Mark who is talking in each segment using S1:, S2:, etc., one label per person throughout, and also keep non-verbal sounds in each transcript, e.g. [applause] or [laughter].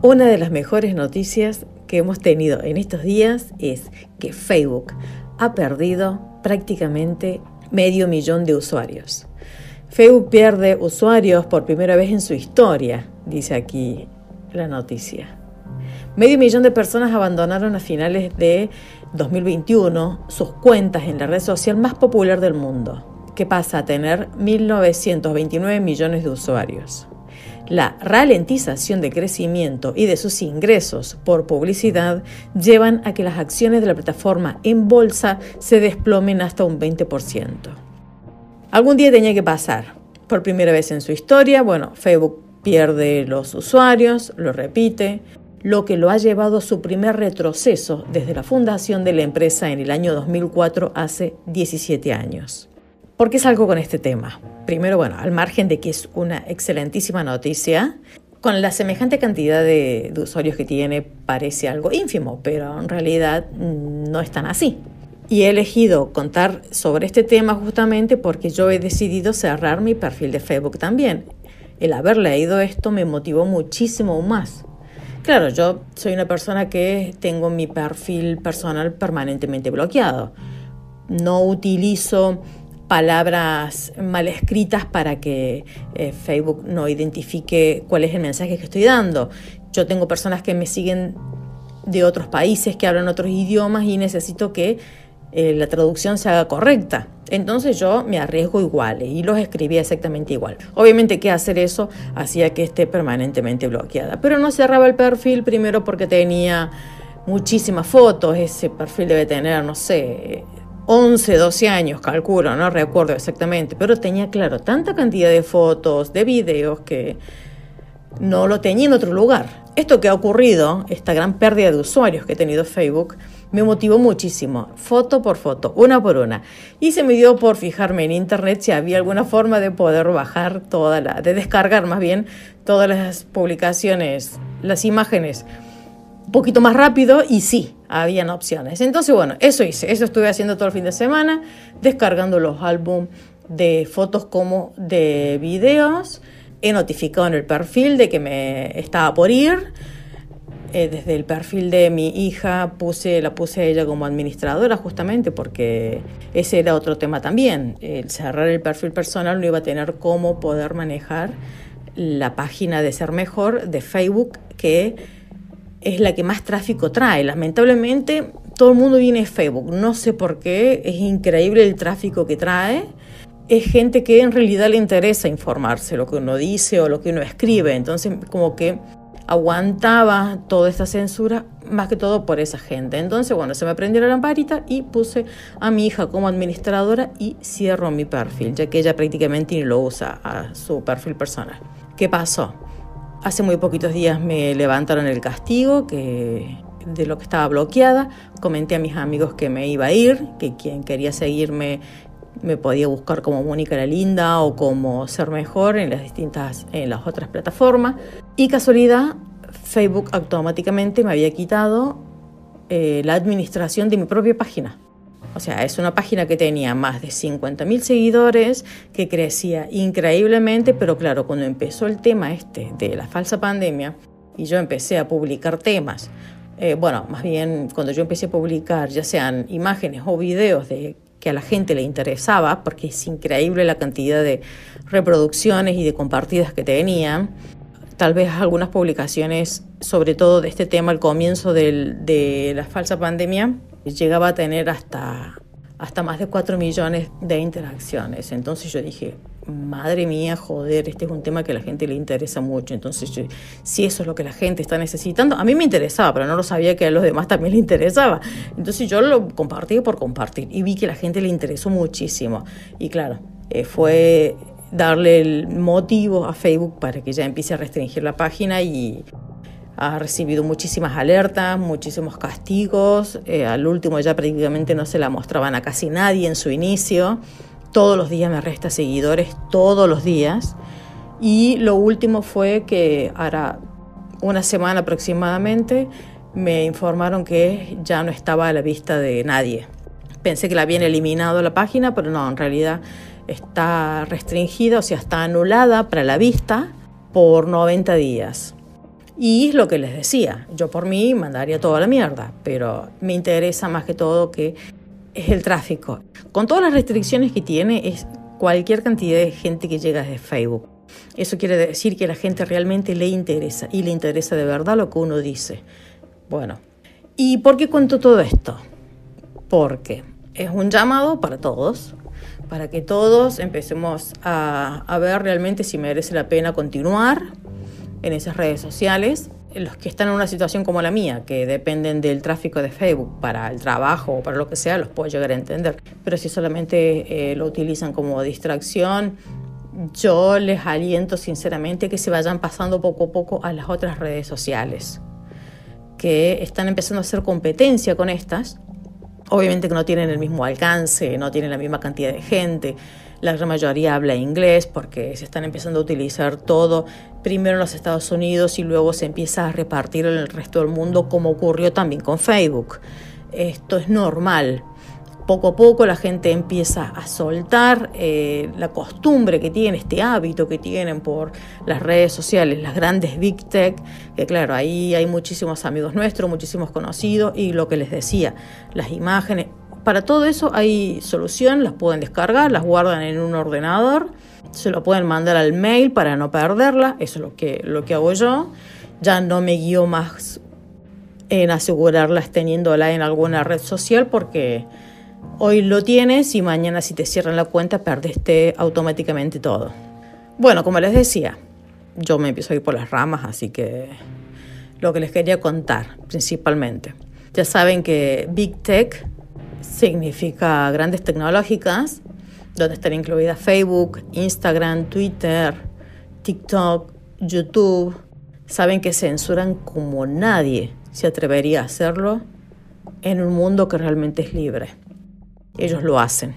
S1: Una de las mejores noticias que hemos tenido en estos días es que Facebook ha perdido prácticamente medio millón de usuarios. Facebook pierde usuarios por primera vez en su historia, dice aquí la noticia. Medio millón de personas abandonaron a finales de 2021 sus cuentas en la red social más popular del mundo, que pasa a tener 1.929 millones de usuarios. La ralentización de crecimiento y de sus ingresos por publicidad llevan a que las acciones de la plataforma en bolsa se desplomen hasta un 20%. Algún día tenía que pasar. Por primera vez en su historia, bueno, Facebook pierde los usuarios, lo repite, lo que lo ha llevado a su primer retroceso desde la fundación de la empresa en el año 2004, hace 17 años. ¿Por qué salgo con este tema? Primero, bueno, al margen de que es una excelentísima noticia, con la semejante cantidad de, usuarios que tiene parece algo ínfimo, pero en realidad mm, no es tan así. Y he elegido contar sobre este tema justamente porque yo he decidido cerrar mi perfil de Facebook también. El haber leído esto me motivó muchísimo más. Claro, yo soy una persona que tengo mi perfil personal permanentemente bloqueado. No utilizo palabras mal escritas para que eh, Facebook no identifique cuál es el mensaje que estoy dando. Yo tengo personas que me siguen de otros países que hablan otros idiomas y necesito que eh, la traducción se haga correcta. Entonces yo me arriesgo igual y los escribía exactamente igual. Obviamente que hacer eso hacía que esté permanentemente bloqueada. Pero no cerraba el perfil primero porque tenía muchísimas fotos. Ese perfil debe tener, no sé, 11, 12 años, calculo, no recuerdo exactamente, pero tenía, claro, tanta cantidad de fotos, de videos que no lo tenía en otro lugar. Esto que ha ocurrido, esta gran pérdida de usuarios que ha tenido Facebook, me motivó muchísimo, foto por foto, una por una. Y se me dio por fijarme en internet si había alguna forma de poder bajar toda la, de descargar más bien todas las publicaciones, las imágenes un poquito más rápido y sí, habían opciones. Entonces, bueno, eso hice, eso estuve haciendo todo el fin de semana, descargando los álbumes de fotos como de videos. He notificado en el perfil de que me estaba por ir. Eh, desde el perfil de mi hija puse, la puse ella como administradora justamente porque ese era otro tema también. El cerrar el perfil personal no iba a tener cómo poder manejar la página de Ser Mejor de Facebook que es la que más tráfico trae. Lamentablemente todo el mundo viene a Facebook. No sé por qué, es increíble el tráfico que trae. Es gente que en realidad le interesa informarse lo que uno dice o lo que uno escribe. Entonces como que aguantaba toda esta censura más que todo por esa gente. Entonces, bueno, se me prendió la lamparita y puse a mi hija como administradora y cierro mi perfil, ya que ella prácticamente ni lo usa a su perfil personal. ¿Qué pasó? Hace muy poquitos días me levantaron el castigo que de lo que estaba bloqueada. Comenté a mis amigos que me iba a ir, que quien quería seguirme me podía buscar como Mónica la Linda o como Ser Mejor en las distintas, en las otras plataformas. Y casualidad, Facebook automáticamente me había quitado eh, la administración de mi propia página. O sea, es una página que tenía más de 50.000 seguidores, que crecía increíblemente, pero claro, cuando empezó el tema este de la falsa pandemia y yo empecé a publicar temas, eh, bueno, más bien cuando yo empecé a publicar ya sean imágenes o videos de que a la gente le interesaba, porque es increíble la cantidad de reproducciones y de compartidas que tenía, tal vez algunas publicaciones, sobre todo de este tema al comienzo de la falsa pandemia, llegaba a tener hasta, hasta más de 4 millones de interacciones. Entonces yo dije, madre mía, joder, este es un tema que a la gente le interesa mucho. Entonces, si eso es lo que la gente está necesitando, a mí me interesaba, pero no lo sabía que a los demás también le interesaba. Entonces yo lo compartí por compartir y vi que a la gente le interesó muchísimo. Y claro, eh, fue darle el motivo a Facebook para que ya empiece a restringir la página y ha recibido muchísimas alertas, muchísimos castigos. Eh, al último ya prácticamente no se la mostraban a casi nadie en su inicio. Todos los días me resta seguidores, todos los días. Y lo último fue que ahora una semana aproximadamente me informaron que ya no estaba a la vista de nadie. Pensé que la habían eliminado la página, pero no, en realidad está restringida, o sea, está anulada para la vista por 90 días. Y es lo que les decía, yo por mí mandaría toda la mierda, pero me interesa más que todo que es el tráfico. Con todas las restricciones que tiene, es cualquier cantidad de gente que llega desde Facebook. Eso quiere decir que a la gente realmente le interesa y le interesa de verdad lo que uno dice. Bueno, ¿y por qué cuento todo esto? Porque es un llamado para todos, para que todos empecemos a, a ver realmente si merece la pena continuar en esas redes sociales. Los que están en una situación como la mía, que dependen del tráfico de Facebook para el trabajo o para lo que sea, los puedo llegar a entender. Pero si solamente eh, lo utilizan como distracción, yo les aliento sinceramente que se vayan pasando poco a poco a las otras redes sociales, que están empezando a hacer competencia con estas. Obviamente que no tienen el mismo alcance, no tienen la misma cantidad de gente, la gran mayoría habla inglés porque se están empezando a utilizar todo primero en los Estados Unidos y luego se empieza a repartir en el resto del mundo como ocurrió también con Facebook. Esto es normal. Poco a poco la gente empieza a soltar eh, la costumbre que tienen, este hábito que tienen por las redes sociales, las grandes big tech, que claro, ahí hay muchísimos amigos nuestros, muchísimos conocidos y lo que les decía, las imágenes, para todo eso hay solución, las pueden descargar, las guardan en un ordenador, se lo pueden mandar al mail para no perderla, eso es lo que, lo que hago yo. Ya no me guío más en asegurarlas teniéndola en alguna red social porque hoy lo tienes y mañana si te cierran la cuenta perdiste automáticamente todo. Bueno, como les decía, yo me empiezo a ir por las ramas, así que lo que les quería contar principalmente. Ya saben que Big Tech significa grandes tecnológicas, donde están incluidas Facebook, Instagram, Twitter, TikTok, YouTube. Saben que censuran como nadie se atrevería a hacerlo en un mundo que realmente es libre. Ellos lo hacen.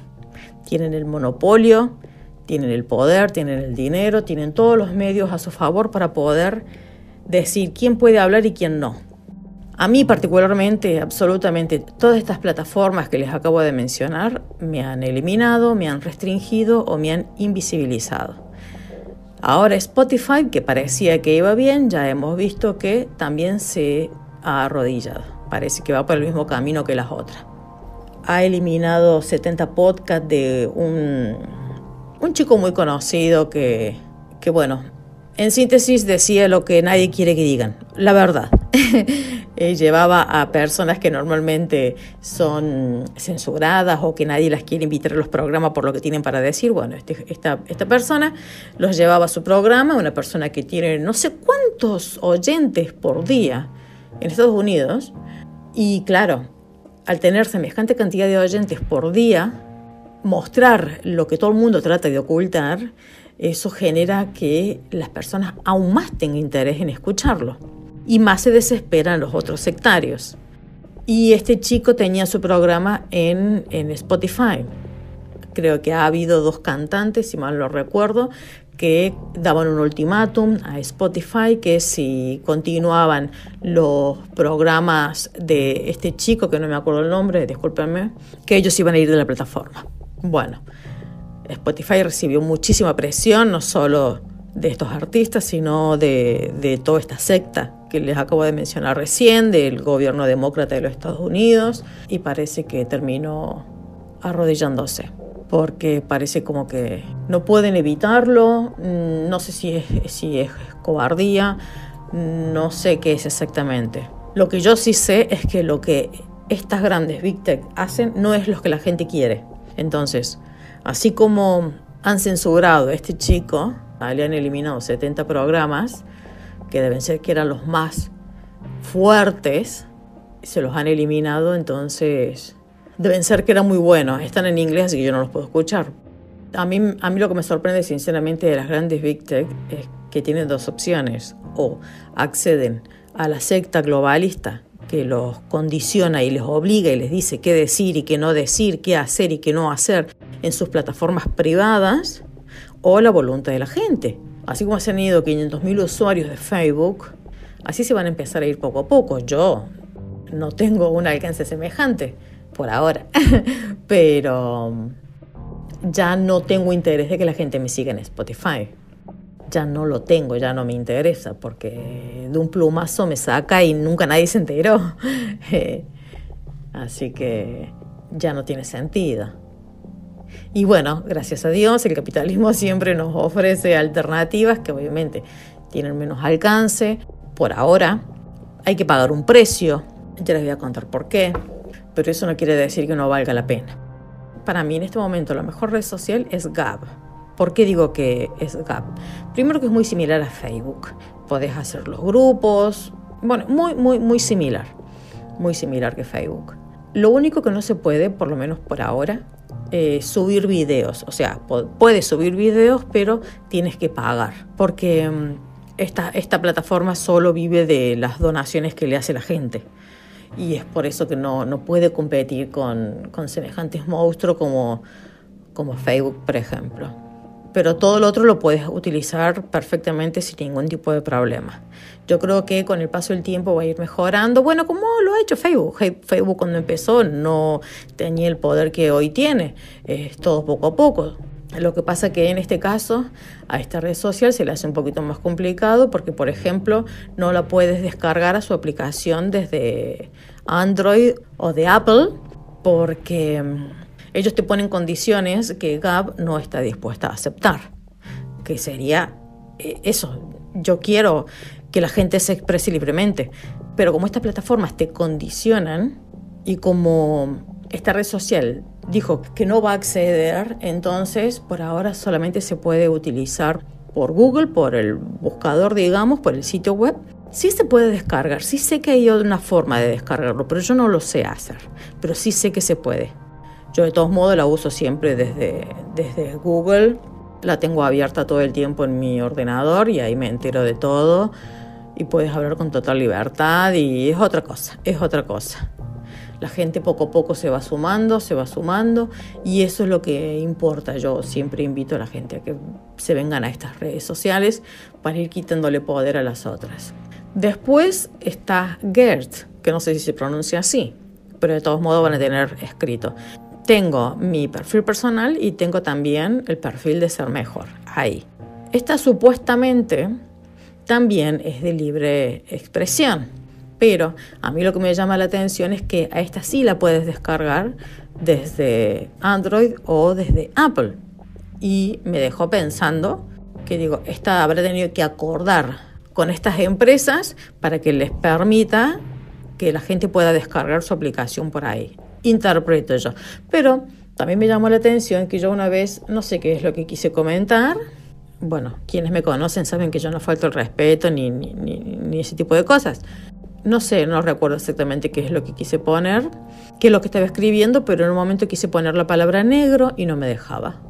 S1: Tienen el monopolio, tienen el poder, tienen el dinero, tienen todos los medios a su favor para poder decir quién puede hablar y quién no. A mí particularmente, absolutamente, todas estas plataformas que les acabo de mencionar me han eliminado, me han restringido o me han invisibilizado. Ahora Spotify, que parecía que iba bien, ya hemos visto que también se ha arrodillado. Parece que va por el mismo camino que las otras. Ha eliminado 70 podcasts de un, chico muy conocido que, bueno, en síntesis decía lo que nadie quiere que digan, la verdad. [laughs] Eh, llevaba a personas que normalmente son censuradas o que nadie las quiere invitar a los programas por lo que tienen para decir. Bueno, este, esta, esta persona los llevaba a su programa, una persona que tiene no sé cuántos oyentes por día en Estados Unidos. Y claro, al tener semejante cantidad de oyentes por día, mostrar lo que todo el mundo trata de ocultar, eso genera que las personas aún más tengan interés en escucharlo y más se desesperan los otros sectarios. Y este chico tenía su programa en, en Spotify. Creo que ha habido dos cantantes, si mal lo recuerdo, que daban un ultimátum a Spotify que si continuaban los programas de este chico, que no me acuerdo el nombre, discúlpenme, que ellos iban a ir de la plataforma. Bueno, Spotify recibió muchísima presión, no solo de estos artistas, sino de, de toda esta secta que les acabo de mencionar recién, del gobierno demócrata de los Estados Unidos, y parece que terminó arrodillándose, porque parece como que no pueden evitarlo, mm, no sé si es, si es cobardía, no sé qué es exactamente. Lo que yo sí sé es que lo que estas grandes Big Tech hacen no es lo que la gente quiere. Entonces, así como han censurado a este chico, le han eliminado 70 programas, que deben ser que eran los más fuertes, se los han eliminado, entonces deben ser que eran muy buenos. Están en inglés, así que yo no los puedo escuchar. A mí, a mí lo que me sorprende sinceramente de las grandes Big Tech es que tienen dos opciones. O acceden a la secta globalista que los condiciona y les obliga y les dice qué decir y qué no decir, qué hacer y qué no hacer en sus plataformas privadas, o la voluntad de la gente. Así como se han ido 500.000 usuarios de Facebook, así se van a empezar a ir poco a poco. Yo no tengo un alcance semejante por ahora, [laughs] pero ya no tengo interés de que la gente me siga en Spotify. ya no lo tengo, ya no me interesa, porque de un plumazo me saca y nunca nadie se enteró. [laughs] Eh, así que ya no tiene sentido. Y bueno, gracias a Dios, el capitalismo [laughs] siempre nos ofrece alternativas que obviamente tienen menos alcance. Por ahora hay que pagar un precio, ya les voy a contar por qué, pero eso no quiere decir que no valga la pena. Para mí en este momento la mejor red social es Gab. ¿Por qué digo que es Gab? Primero que es muy similar a Facebook. Podés hacer los grupos, bueno, muy, muy, muy similar. Muy similar que Facebook. Lo único que no se puede, por lo menos por ahora, es subir videos. O sea, puedes subir videos, pero tienes que pagar. Porque mm, esta, esta plataforma solo vive de las donaciones que le hace la gente y es por eso que no, no puede competir con, con semejantes monstruos como, como Facebook, por ejemplo. Pero todo lo otro lo puedes utilizar perfectamente sin ningún tipo de problema. Yo creo que con el paso del tiempo va a ir mejorando. Bueno, como lo ha hecho Facebook. Facebook cuando empezó no tenía el poder que hoy tiene. Es todo poco a poco. Lo que pasa que en este caso a esta red social se le hace un poquito más complicado porque, por ejemplo, no la puedes descargar a su aplicación desde Android o de Apple porque mm, ellos te ponen condiciones que Gab no está dispuesta a aceptar, que sería eh, eso, yo quiero que la gente se exprese libremente, pero como estas plataformas te condicionan y como esta red social dijo que no va a acceder, entonces por ahora solamente se puede utilizar por Google, por el buscador, digamos, por el sitio web. Sí se puede descargar, sí sé que hay una forma de descargarlo, pero yo no lo sé hacer, pero sí sé que se puede. Yo de todos modos la uso siempre desde, desde Google, la tengo abierta todo el tiempo en mi ordenador y ahí me entero de todo y puedes hablar con total libertad y es otra cosa, es otra cosa. La gente poco a poco se va sumando, se va sumando y eso es lo que importa. Yo siempre invito a la gente a que se vengan a estas redes sociales para ir quitándole poder a las otras. Después está Gert, que no sé si se pronuncia así, pero de todos modos van a tener escrito. Tengo mi perfil personal y tengo también el perfil de ser mejor, ahí. Esta supuestamente también es de libre expresión pero a mí lo que me llama la atención es que a esta sí la puedes descargar desde Android o desde Apple. Y me dejó pensando que digo, esta habrá tenido que acordar con estas empresas para que les permita que la gente pueda descargar su aplicación por ahí. Interpreto yo. Pero también me llamó la atención que yo una vez, no sé qué es lo que quise comentar, bueno, quienes me conocen saben que yo no falto el respeto ni, ni, ni, ese tipo de cosas no sé, no recuerdo exactamente qué es lo que quise poner, qué es lo que estaba escribiendo, pero en un momento quise poner la palabra negro y no me dejaba.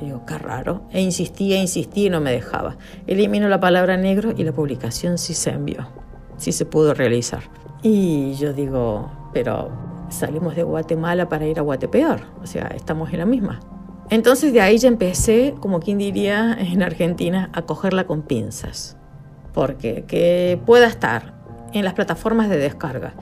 S1: Y digo, qué raro. E insistía, insistía y no me dejaba. Elimino la palabra negro y la publicación sí se envió, sí se pudo realizar. Y yo digo, pero salimos de Guatemala para ir a Guatepeor, o sea, estamos en la misma. Entonces de ahí ya empecé, como quien diría en Argentina, a cogerla con pinzas. Porque que pueda estar en las plataformas de descarga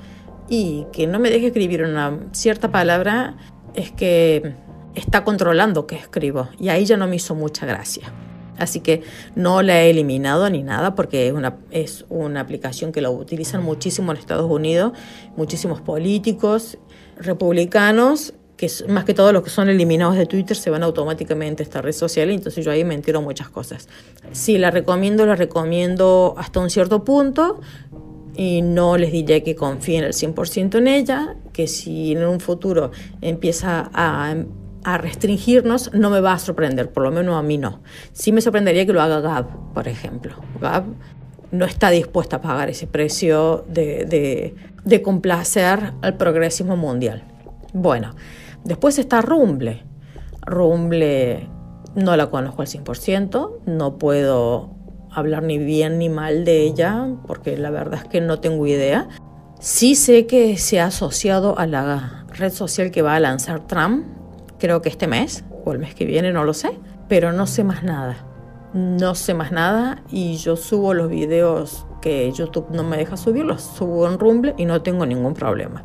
S1: y que no me deje escribir una cierta palabra es que está controlando qué escribo y ahí ya no me hizo mucha gracia. Así que no la he eliminado ni nada porque es una, es una aplicación que lo utilizan muchísimo en Estados Unidos, muchísimos políticos republicanos que más que todo los que son eliminados de Twitter se van automáticamente a esta red social, entonces yo ahí me entero muchas cosas. Si la recomiendo, la recomiendo hasta un cierto punto, y no les diré que confíen al 100% en ella, que si en un futuro empieza a, a, restringirnos, no me va a sorprender, por lo menos a mí no. Sí me sorprendería que lo haga Gab, por ejemplo. Gab no está dispuesta a pagar ese precio de, de, de complacer al progresismo mundial. Bueno, después está Rumble. Rumble no la conozco al 100%, no puedo hablar ni bien ni mal de ella, porque la verdad es que no tengo idea. Sí sé que se ha asociado a la red social que va a lanzar Trump, creo que este mes o el mes que viene, no lo sé, pero no sé más nada. No sé más nada y yo subo los videos que YouTube no me deja subir, los subo en Rumble y no tengo ningún problema.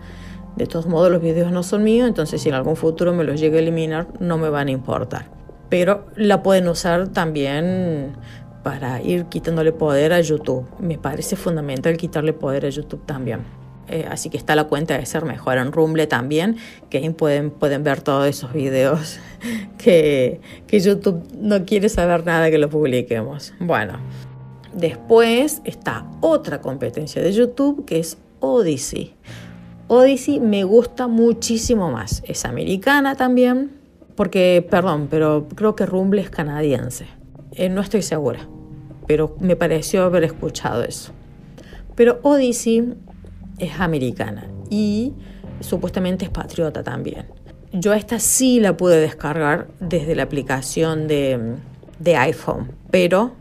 S1: De todos modos, los videos no son míos, entonces si en algún futuro me los llegue a eliminar, no me van a importar. Pero la pueden usar también para ir quitándole poder a YouTube. Me parece fundamental quitarle poder a YouTube también. Eh, así que está la cuenta de ser mejor en Rumble también, que ahí pueden, pueden ver todos esos videos [laughs] que, que YouTube no quiere saber nada que lo publiquemos. Bueno, después está otra competencia de YouTube que es Odyssey. Odyssey me gusta muchísimo más. Es americana también, porque, perdón, pero creo que Rumble es canadiense. Eh, no estoy segura, pero me pareció haber escuchado eso. Pero Odyssey es americana y supuestamente es patriota también. Yo esta sí la pude descargar desde la aplicación de, iPhone, pero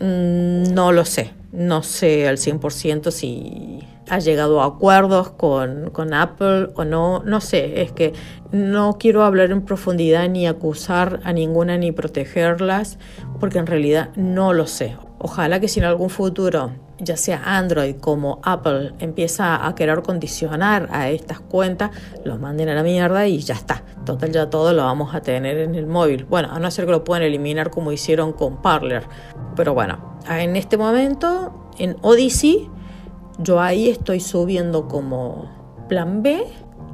S1: mm, no lo sé. No sé al 100% si ha llegado a acuerdos con, con, Apple o no. No sé, es que no quiero hablar en profundidad ni acusar a ninguna ni protegerlas, porque en realidad no lo sé. Ojalá que si en algún futuro ya sea Android como Apple empieza a querer condicionar a estas cuentas, los manden a la mierda y ya está. Total, ya todo lo vamos a tener en el móvil. Bueno, a no ser que lo puedan eliminar como hicieron con Parler. Pero bueno, en este momento en Odyssey, yo ahí estoy subiendo como plan B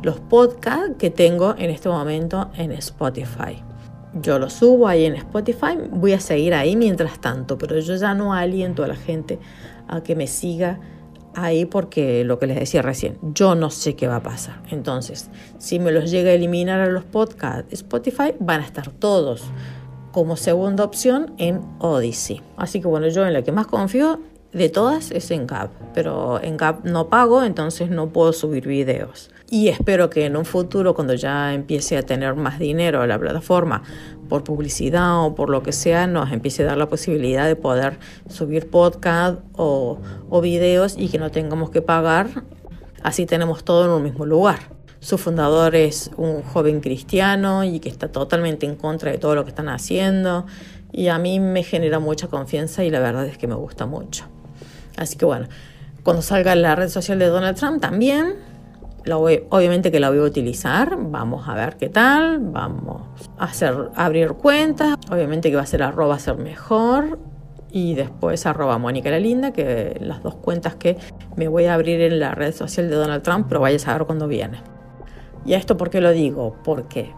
S1: los podcasts que tengo en este momento en Spotify. Yo lo subo ahí en Spotify, voy a seguir ahí mientras tanto, pero yo ya no aliento a la gente a que me siga ahí porque lo que les decía recién, yo no sé qué va a pasar. Entonces, si me los llega a eliminar a los podcasts Spotify, van a estar todos como segunda opción en Odyssey. Así que bueno, yo en la que más confío de todas es en Gap, pero en Gap no pago, entonces no puedo subir videos. Y espero que en un futuro, cuando ya empiece a tener más dinero la plataforma, por publicidad o por lo que sea, nos empiece a dar la posibilidad de poder subir podcast o videos y que no tengamos que pagar. Así tenemos todo en un mismo lugar. Su fundador es un joven cristiano y que está totalmente en contra de todo lo que están haciendo. Y a mí me genera mucha confianza y la verdad es que me gusta mucho. Así que bueno, cuando salga la red social de Donald Trump también, obviamente que la voy a utilizar, vamos a ver qué tal, vamos a hacer, abrir cuentas, obviamente que va a ser arroba ser mejor y después arroba Mónica la Linda, que las dos cuentas que me voy a abrir en la red social de Donald Trump, pero vaya a saber cuándo viene. ¿Y esto por qué lo digo? Porque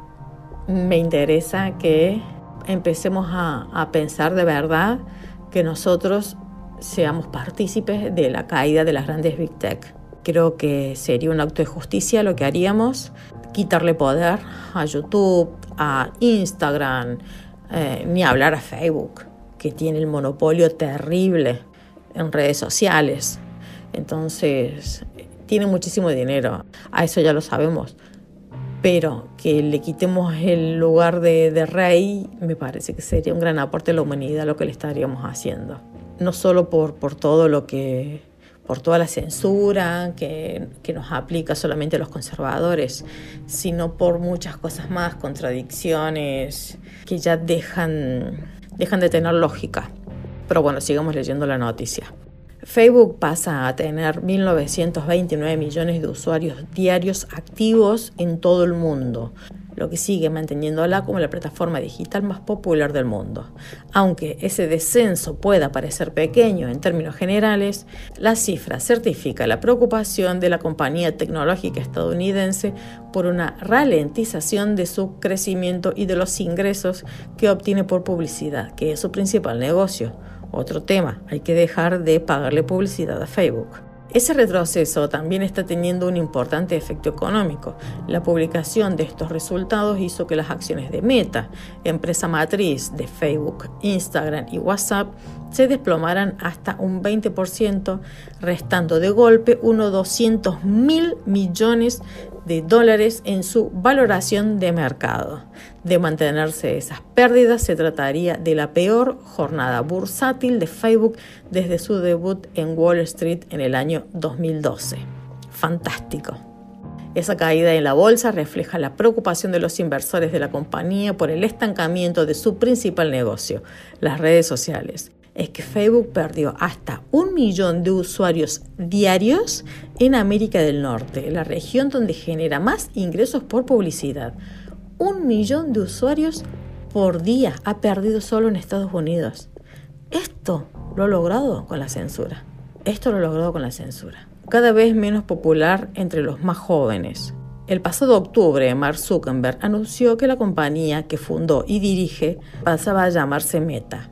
S1: me interesa que empecemos a, a pensar de verdad que nosotros seamos partícipes de la caída de las grandes Big Tech. Creo que sería un acto de justicia lo que haríamos, quitarle poder a YouTube, a Instagram, eh, ni hablar a Facebook, que tiene el monopolio terrible en redes sociales. Entonces, tiene muchísimo dinero, a eso ya lo sabemos. Pero que le quitemos el lugar de, de rey, me parece que sería un gran aporte a la humanidad lo que le estaríamos haciendo no solo por, por todo lo que por toda la censura que, que, nos aplica solamente los conservadores, sino por muchas cosas más, contradicciones que ya dejan, dejan de tener lógica. Pero bueno, sigamos leyendo la noticia. Facebook pasa a tener 1.929 millones de usuarios diarios activos en todo el mundo, lo que sigue manteniéndola como la plataforma digital más popular del mundo. Aunque ese descenso pueda parecer pequeño en términos generales, la cifra certifica la preocupación de la compañía tecnológica estadounidense por una ralentización de su crecimiento y de los ingresos que obtiene por publicidad, que es su principal negocio. Otro tema, hay que dejar de pagarle publicidad a Facebook. Ese retroceso también está teniendo un importante efecto económico. La publicación de estos resultados hizo que las acciones de Meta, empresa matriz de Facebook, Instagram y WhatsApp, se desplomaran hasta un 20%, restando de golpe unos 200 mil millones de dólares en su valoración de mercado. De mantenerse esas pérdidas, se trataría de la peor jornada bursátil de Facebook desde su debut en Wall Street en el año 2012. Fantástico. Esa caída en la bolsa refleja la preocupación de los inversores de la compañía por el estancamiento de su principal negocio, las redes sociales, es que Facebook perdió hasta un millón de usuarios diarios en América del Norte, la región donde genera más ingresos por publicidad. Un millón de usuarios por día ha perdido solo en Estados Unidos. Esto lo ha logrado con la censura. Esto lo ha logrado con la censura. Cada vez menos popular entre los más jóvenes. El pasado octubre, Mark Zuckerberg anunció que la compañía que fundó y dirige pasaba a llamarse Meta,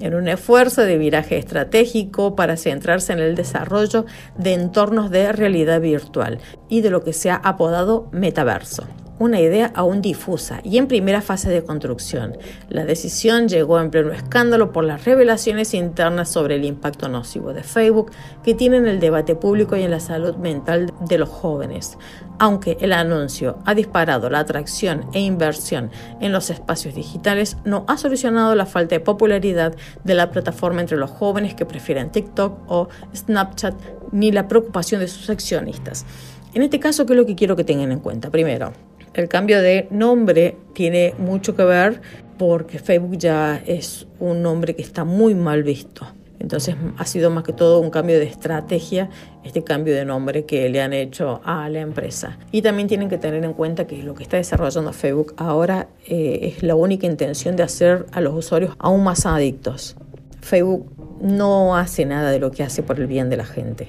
S1: en un esfuerzo de viraje estratégico para centrarse en el desarrollo de entornos de realidad virtual y de lo que se ha apodado metaverso una idea aún difusa y en primera fase de construcción. La decisión llegó en pleno escándalo por las revelaciones internas sobre el impacto nocivo de Facebook que tiene en el debate público y en la salud mental de los jóvenes. Aunque el anuncio ha disparado la atracción e inversión en los espacios digitales, no ha solucionado la falta de popularidad de la plataforma entre los jóvenes que prefieren TikTok o Snapchat ni la preocupación de sus accionistas. En este caso, ¿qué es lo que quiero que tengan en cuenta? Primero, el cambio de nombre tiene mucho que ver porque Facebook ya es un nombre que está muy mal visto. Entonces ha sido más que todo un cambio de estrategia, este cambio de nombre que le han hecho a la empresa. Y también tienen que tener en cuenta que lo que está desarrollando Facebook ahora eh, es la única intención de hacer a los usuarios aún más adictos. Facebook no hace nada de lo que hace por el bien de la gente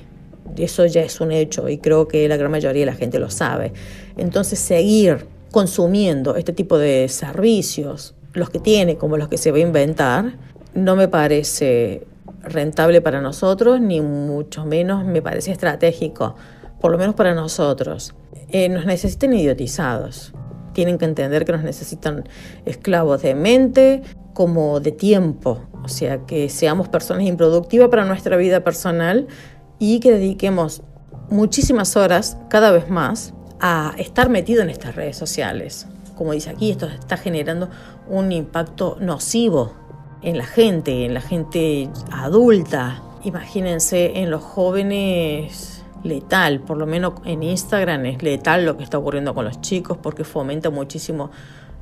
S1: eso ya es un hecho y creo que la gran mayoría de la gente lo sabe. Entonces seguir consumiendo este tipo de servicios, los que tiene como los que se va a inventar, no me parece rentable para nosotros, ni mucho menos me parece estratégico, por lo menos para nosotros. Eh, nos necesitan idiotizados, tienen que entender que nos necesitan esclavos de mente como de tiempo, o sea, que seamos personas improductivas para nuestra vida personal, y que dediquemos muchísimas horas, cada vez más, a estar metido en estas redes sociales. Como dice aquí, esto está generando un impacto nocivo en la gente, en la gente adulta. Imagínense en los jóvenes letal, por lo menos en Instagram es letal lo que está ocurriendo con los chicos porque fomenta muchísimo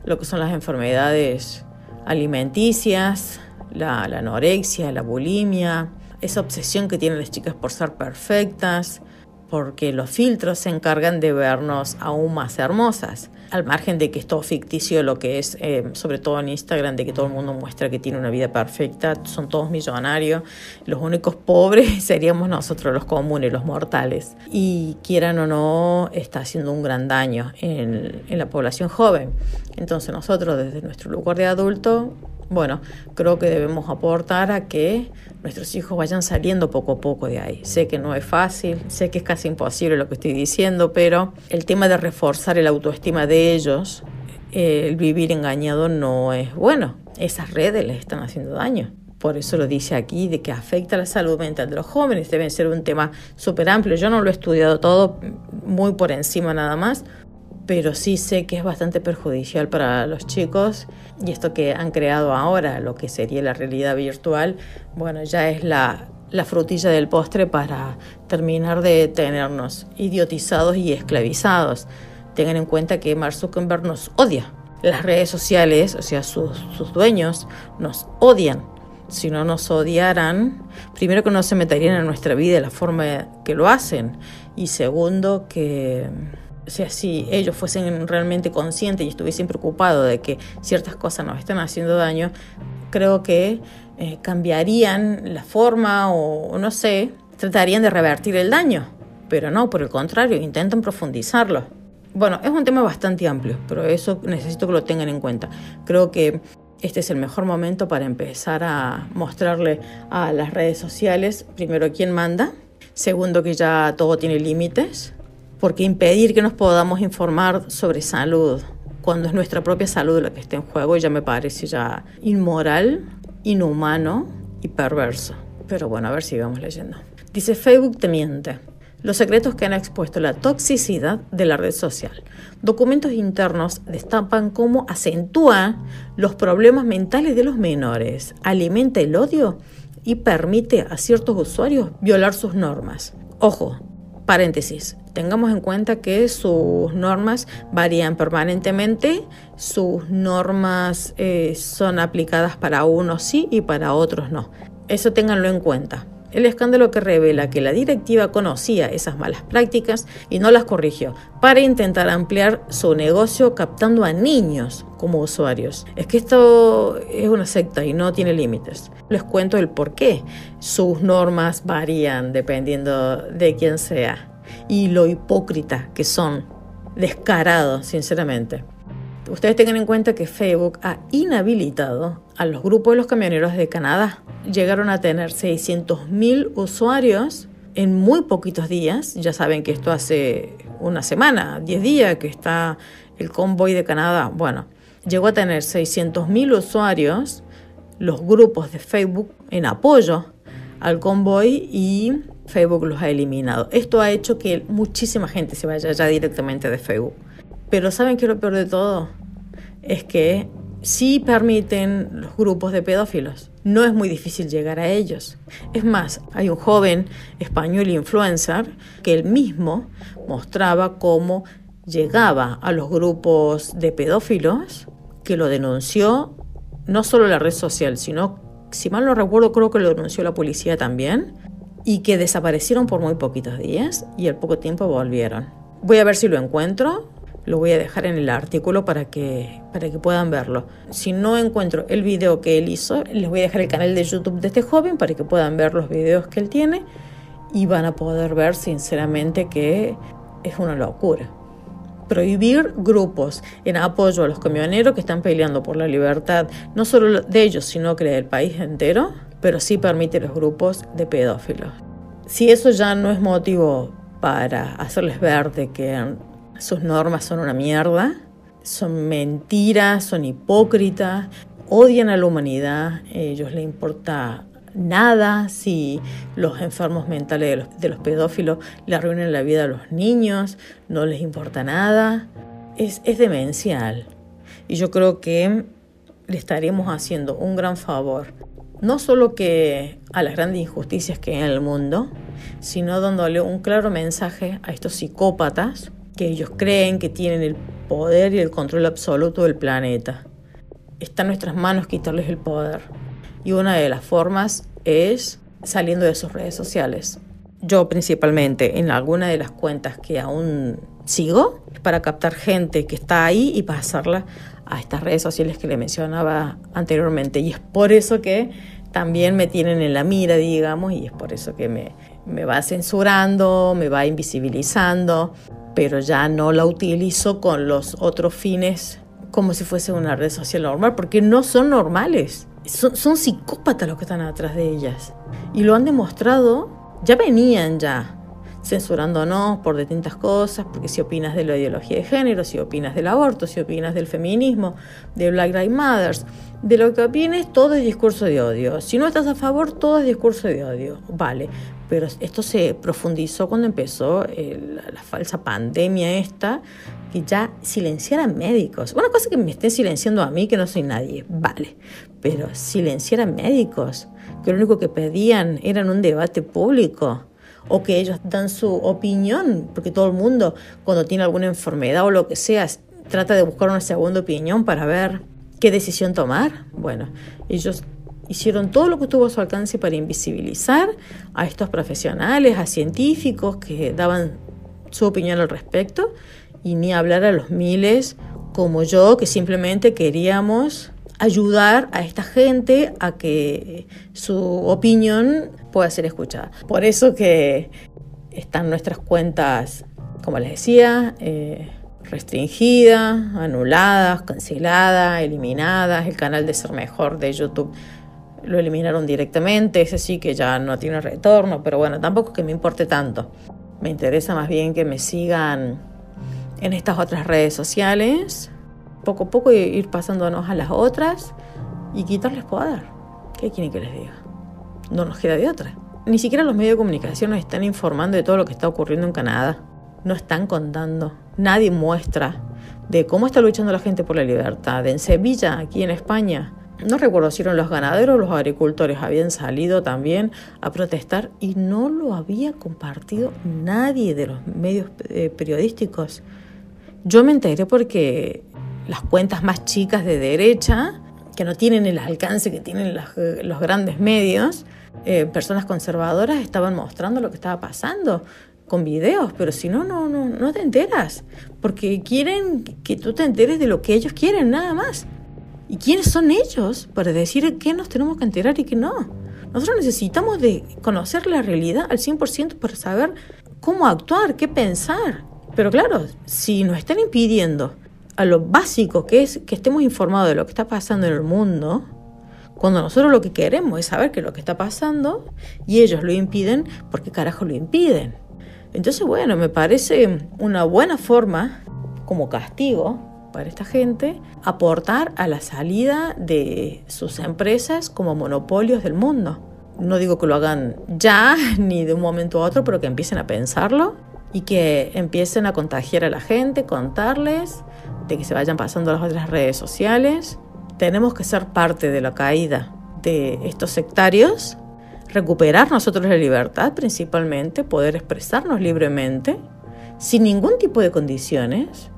S1: lo que son las enfermedades alimenticias, la, la anorexia, la bulimia, esa obsesión que tienen las chicas por ser perfectas, porque los filtros se encargan de vernos aún más hermosas. Al margen de que es todo ficticio lo que es, eh, sobre todo en Instagram, de que todo el mundo muestra que tiene una vida perfecta, son todos millonarios, los únicos pobres [laughs] seríamos nosotros los comunes, los mortales. Y quieran o no, está haciendo un gran daño en, en la población joven. Entonces nosotros desde nuestro lugar de adulto bueno, creo que debemos aportar a que nuestros hijos vayan saliendo poco a poco de ahí. Sé que no es fácil, sé que es casi imposible lo que estoy diciendo, pero el tema de reforzar el autoestima de ellos, eh, el vivir engañado no es bueno. Esas redes les están haciendo daño. Por eso lo dice aquí, de que afecta la salud mental de los jóvenes. Debe ser un tema súper amplio. Yo no lo he estudiado todo, muy por encima nada más, pero sí sé que es bastante perjudicial para los chicos y esto que han creado ahora, lo que sería la realidad virtual, bueno, ya es la, la frutilla del postre para terminar de tenernos idiotizados y esclavizados. Tengan en cuenta que Mark Zuckerberg nos odia. Las redes sociales, o sea, sus dueños, nos odian. Si no nos odiaran, primero que no se meterían en nuestra vida de la forma que lo hacen. Y segundo, que o sea, si ellos fuesen realmente conscientes y estuviesen preocupados de que ciertas cosas nos están haciendo daño, creo que eh, cambiarían la forma o no sé, tratarían de revertir el daño. Pero no, por el contrario, intentan profundizarlo. Bueno, es un tema bastante amplio, pero eso necesito que lo tengan en cuenta. Creo que este es el mejor momento para empezar a mostrarle a las redes sociales, primero, quién manda, segundo, que ya todo tiene límites, porque impedir que nos podamos informar sobre salud cuando es nuestra propia salud la que está en juego ya me parece ya inmoral, inhumano y perverso. Pero bueno, a ver si vamos leyendo. Dice Facebook te miente. Los secretos que han expuesto la toxicidad de la red social. Documentos internos destapan cómo acentúa los problemas mentales de los menores, alimenta el odio y permite a ciertos usuarios violar sus normas. Ojo, Paréntesis, tengamos en cuenta que sus normas varían permanentemente, sus normas eh, son aplicadas para unos sí y para otros no. Eso ténganlo en cuenta. El escándalo que revela que la directiva conocía esas malas prácticas y no las corrigió para intentar ampliar su negocio captando a niños como usuarios. Es que esto es una secta y no tiene límites. Les cuento el por qué. Sus normas varían dependiendo de quién sea y lo hipócrita que son. Descarados, sinceramente. Ustedes tengan en cuenta que Facebook ha inhabilitado a los grupos de los camioneros de Canadá. Llegaron a tener 600.000 usuarios en muy poquitos días. Ya saben que esto hace una semana, 10 días que está el convoy de Canadá. Bueno, llegó a tener 600.000 usuarios los grupos de Facebook en apoyo al convoy y Facebook los ha eliminado. Esto ha hecho que muchísima gente se vaya ya directamente de Facebook. Pero ¿saben qué es lo peor de todo? Es que sí permiten los grupos de pedófilos. No es muy difícil llegar a ellos. Es más, hay un joven español influencer que él mismo mostraba cómo llegaba a los grupos de pedófilos, que lo denunció no solo la red social, sino, si mal no recuerdo, creo que lo denunció la policía también, y que desaparecieron por muy poquitos días y al poco tiempo volvieron. Voy a ver si lo encuentro lo voy a dejar en el artículo para que, para que puedan verlo. Si no encuentro el video que él hizo, les voy a dejar el canal de YouTube de este joven para que puedan ver los videos que él tiene y van a poder ver sinceramente que es una locura. Prohibir grupos en apoyo a los camioneros que están peleando por la libertad, no solo de ellos, sino que del país entero, pero sí permite los grupos de pedófilos. Si eso ya no es motivo para hacerles ver de que sus normas son una mierda, son mentiras, son hipócritas, odian a la humanidad, a ellos les importa nada si los enfermos mentales de los, de los, pedófilos le arruinan la vida a los niños, no les importa nada. Es, es demencial. Y yo creo que le estaremos haciendo un gran favor, no solo que a las grandes injusticias que hay en el mundo, sino dándole un claro mensaje a estos psicópatas que ellos creen que tienen el poder y el control absoluto del planeta. Está en nuestras manos quitarles el poder. Y una de las formas es saliendo de sus redes sociales. Yo principalmente en alguna de las cuentas que aún sigo para captar gente que está ahí y pasarla a estas redes sociales que le mencionaba anteriormente. Y es por eso que también me tienen en la mira, digamos, y es por eso que me, me va censurando, me va invisibilizando pero ya no la utilizo con los otros fines como si fuese una red social normal, porque no son normales. Son, son psicópatas los que están atrás de ellas. Y lo han demostrado, ya venían ya censurándonos por distintas cosas, porque si opinas de la ideología de género, si opinas del aborto, si opinas del feminismo, de Black Lives Matter, de lo que opines, todo es discurso de odio. Si no estás a favor, todo es discurso de odio. Vale, pero esto se profundizó cuando empezó la, falsa pandemia esta, que ya silenciaran médicos. Una cosa que me estén silenciando a mí, que no soy nadie, vale, pero silenciaran médicos, que lo único que pedían era un debate público o que ellos dan su opinión, porque todo el mundo cuando tiene alguna enfermedad o lo que sea, trata de buscar una segunda opinión para ver qué decisión tomar. Bueno, ellos hicieron todo lo que tuvo a su alcance para invisibilizar a estos profesionales, a científicos que daban su opinión al respecto y ni hablar a los miles como yo que simplemente queríamos ayudar a esta gente a que su opinión pueda ser escuchada. Por eso que están nuestras cuentas, como les decía, eh, restringidas, anuladas, canceladas, eliminadas, el canal de Ser Mejor de YouTube lo eliminaron directamente, ese sí que ya no tiene retorno, pero bueno, tampoco es que me importe tanto. Me interesa más bien que me sigan en estas otras redes sociales, poco a poco ir pasándonos a las otras y quitarles poder. ¿Qué quieren que les diga? No nos queda de otra. Ni siquiera los medios de comunicación nos están informando de todo lo que está ocurriendo en Canadá. No están contando. Nadie muestra de cómo está luchando la gente por la libertad. En Sevilla, aquí en España, no recuerdo si eran los ganaderos los agricultores, habían salido también a protestar y no lo había compartido nadie de los medios eh, periodísticos. Yo me enteré porque las cuentas más chicas de derecha que no tienen el alcance que tienen los, grandes medios, eh, personas conservadoras estaban mostrando lo que estaba pasando con videos, pero si no, no, no, no te enteras, porque quieren que tú te enteres de lo que ellos quieren, nada más. ¿Y quiénes son ellos para decir qué nos tenemos que enterar y qué no? Nosotros necesitamos de conocer la realidad al 100% para saber cómo actuar, qué pensar. Pero claro, si nos están impidiendo a lo básico que es que estemos informados de lo que está pasando en el mundo, cuando nosotros lo que queremos es saber qué es lo que está pasando y ellos lo impiden, ¿por qué carajo lo impiden? Entonces, bueno, me parece una buena forma, como castigo para esta gente, aportar a la salida de sus empresas como monopolios del mundo. No digo que lo hagan ya, [laughs] ni de un momento a otro, pero que empiecen a pensarlo y que empiecen a contagiar a la gente, contarles de que se vayan pasando las otras redes sociales. Tenemos que ser parte de la caída de estos sectarios, recuperar nosotros la libertad principalmente, poder expresarnos libremente, sin ningún tipo de condiciones,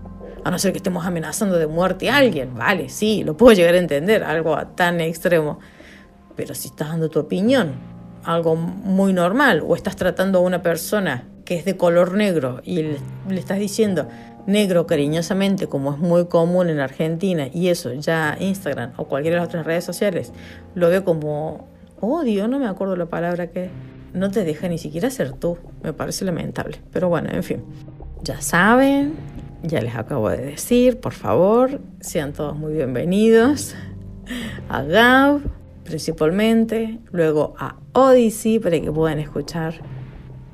S1: a no ser que estemos amenazando de muerte a alguien, vale, sí, lo puedo llegar a entender, algo tan extremo, pero si estás dando tu opinión, algo muy normal, o estás tratando a una persona que es de color negro y le, le estás diciendo, negro cariñosamente, como es muy común en Argentina, y eso ya Instagram o cualquiera de las otras redes sociales lo veo como odio, no me acuerdo la palabra que no te deja ni siquiera ser tú, me parece lamentable. Pero bueno, en fin, ya saben, ya les acabo de decir, por favor, sean todos muy bienvenidos a Gab principalmente, luego a Odyssey para que puedan escuchar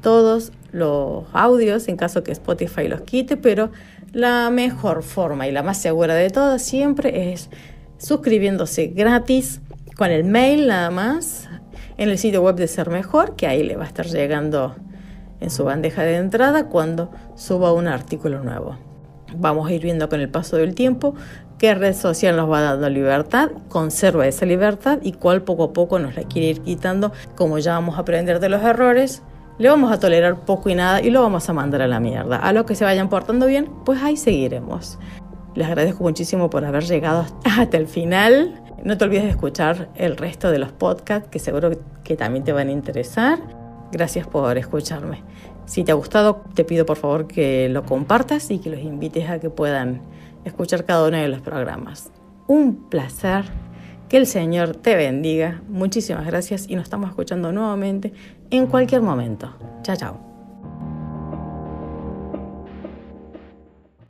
S1: todos los audios en caso que Spotify los quite, pero la mejor forma y la más segura de todas siempre es suscribiéndose gratis con el mail nada más en el sitio web de Ser Mejor, que ahí le va a estar llegando en su bandeja de entrada cuando suba un artículo nuevo. Vamos a ir viendo con el paso del tiempo qué red social nos va dando libertad, conserva esa libertad y cuál poco a poco nos la quiere ir quitando, como ya vamos a aprender de los errores le vamos a tolerar poco y nada y lo vamos a mandar a la mierda. A los que se vayan portando bien, pues ahí seguiremos. Les agradezco muchísimo por haber llegado hasta el final. No te olvides de escuchar el resto de los podcasts que seguro que también te van a interesar. Gracias por escucharme. Si te ha gustado, te pido por favor que lo compartas y que los invites a que puedan escuchar cada uno de los programas. Un placer que el Señor te bendiga. Muchísimas gracias y nos estamos escuchando nuevamente en cualquier momento. Chao, chao.